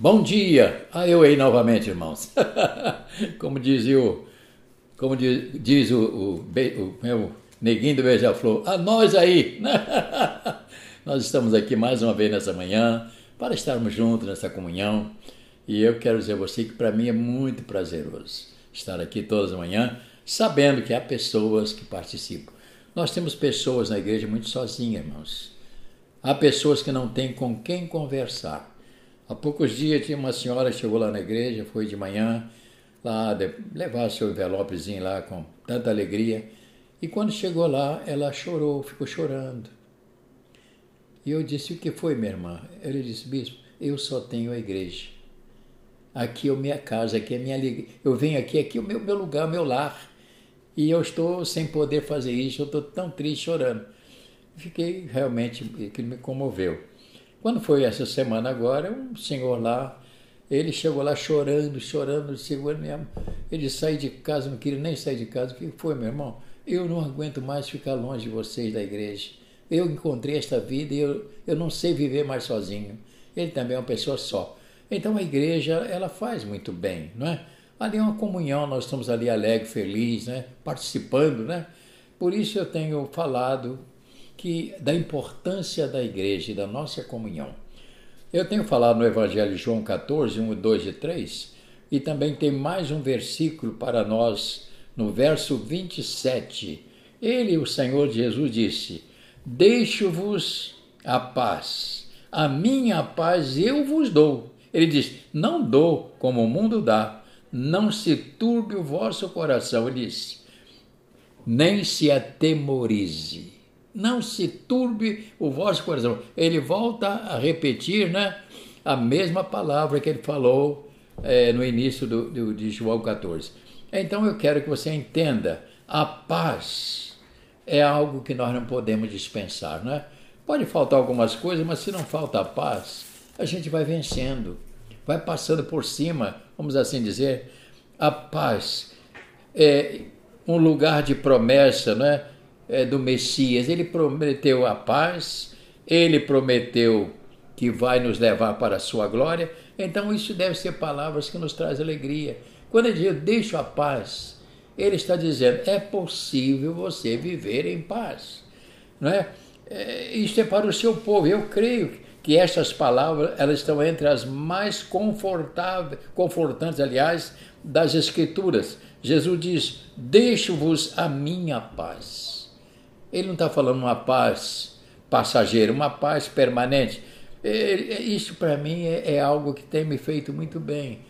Bom dia! Ah, eu aí novamente, irmãos. como diz o, como diz, diz o, o, o meu neguinho do Beija-Flor, a nós aí! Nós estamos aqui mais uma vez nessa manhã para estarmos juntos nessa comunhão. E eu quero dizer a você que para mim é muito prazeroso estar aqui todas as manhãs, sabendo que há pessoas que participam. Nós temos pessoas na igreja muito sozinhas, irmãos. Há pessoas que não têm com quem conversar. Há poucos dias tinha uma senhora chegou lá na igreja, foi de manhã, lá de, levar seu envelopezinho lá com tanta alegria. E quando chegou lá, ela chorou, ficou chorando. E eu disse: O que foi, minha irmã? Ele disse: Bispo, eu só tenho a igreja. Aqui é a minha casa, aqui é a minha alegria. Eu venho aqui, aqui é o meu, meu lugar, meu lar. E eu estou sem poder fazer isso, eu estou tão triste, chorando. Fiquei realmente, aquilo me comoveu. Quando foi essa semana agora, um senhor lá, ele chegou lá chorando, chorando, segurando minha Ele saiu de casa, não queria nem sair de casa. O que foi, meu irmão? Eu não aguento mais ficar longe de vocês da igreja. Eu encontrei esta vida e eu, eu não sei viver mais sozinho. Ele também é uma pessoa só. Então a igreja, ela faz muito bem, não é? Ali é uma comunhão, nós estamos ali alegre, feliz, né? participando, né? Por isso eu tenho falado que da importância da igreja e da nossa comunhão. Eu tenho falado no Evangelho de João 14, 1, 2 e 3, e também tem mais um versículo para nós, no verso 27. Ele, o Senhor Jesus, disse: Deixo-vos a paz, a minha paz eu vos dou. Ele diz: Não dou como o mundo dá, não se turbe o vosso coração. Ele disse: Nem se atemorize não se turbe o vosso coração. Ele volta a repetir né, a mesma palavra que ele falou é, no início do, do, de João 14. Então eu quero que você entenda: a paz é algo que nós não podemos dispensar. Né? Pode faltar algumas coisas, mas se não falta a paz, a gente vai vencendo, vai passando por cima, vamos assim dizer. A paz é um lugar de promessa, né? É, do Messias. Ele prometeu a paz, ele prometeu que vai nos levar para a sua glória. Então, isso deve ser palavras que nos trazem alegria. Quando ele diz, eu deixo a paz, ele está dizendo, é possível você viver em paz. Não é? é é para o seu povo. Eu creio que essas palavras elas estão entre as mais confortáveis, confortantes, aliás, das Escrituras. Jesus diz: Deixo-vos a minha paz. Ele não está falando uma paz passageira, uma paz permanente. Isso para mim é, é, algo que tem me feito muito bem.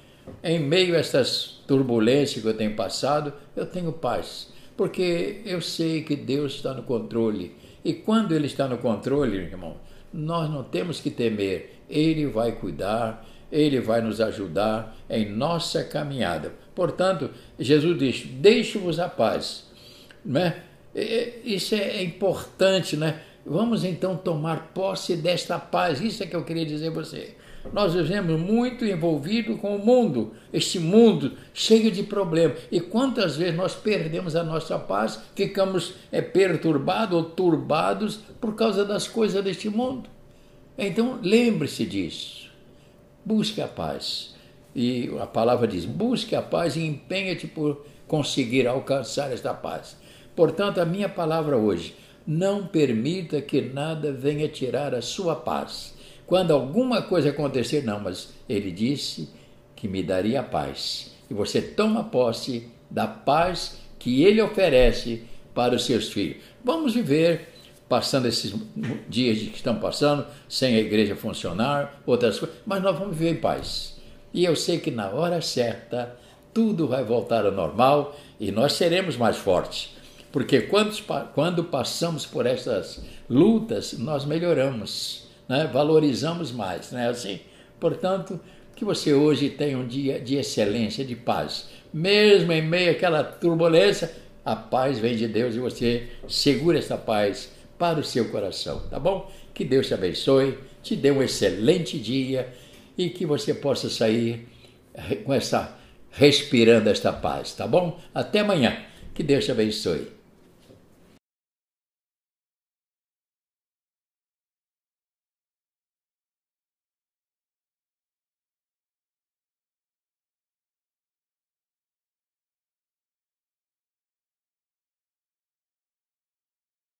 Em meio a essas turbulências que eu tenho passado, eu tenho paz, porque eu sei que Deus está no controle. E quando Ele está no controle, irmão, nós não temos que temer. Ele vai cuidar, Ele vai nos ajudar em nossa caminhada. Portanto, Jesus diz: Deixe-vos a paz. Não é? É, é, isso é importante, né? Vamos então tomar posse desta paz. Isso é que eu queria dizer a você. Nós vivemos muito envolvido com o mundo, este mundo cheio de problemas. E quantas vezes nós perdemos a nossa paz, ficamos é, perturbados ou turbados por causa das coisas deste mundo? Então, lembre-se disso. Busque a paz. E a palavra diz: busque a paz e empenhe-te por conseguir alcançar esta paz. Portanto, a minha palavra hoje, não permita que nada venha tirar a sua paz. Quando alguma coisa acontecer, não, mas ele disse que me daria paz. E você toma posse da paz que ele oferece para os seus filhos. Vamos viver passando esses dias que estão passando, sem a igreja funcionar, outras coisas, mas nós vamos viver em paz. E eu sei que na hora certa tudo vai voltar ao normal e nós seremos mais fortes. Porque quando, quando passamos por essas lutas, nós melhoramos, né? valorizamos mais, é assim? Portanto, que você hoje tenha um dia de excelência, de paz. Mesmo em meio àquela turbulência, a paz vem de Deus e você segura essa paz para o seu coração, tá bom? Que Deus te abençoe, te dê um excelente dia e que você possa sair com essa respirando esta paz, tá bom? Até amanhã. Que Deus te abençoe.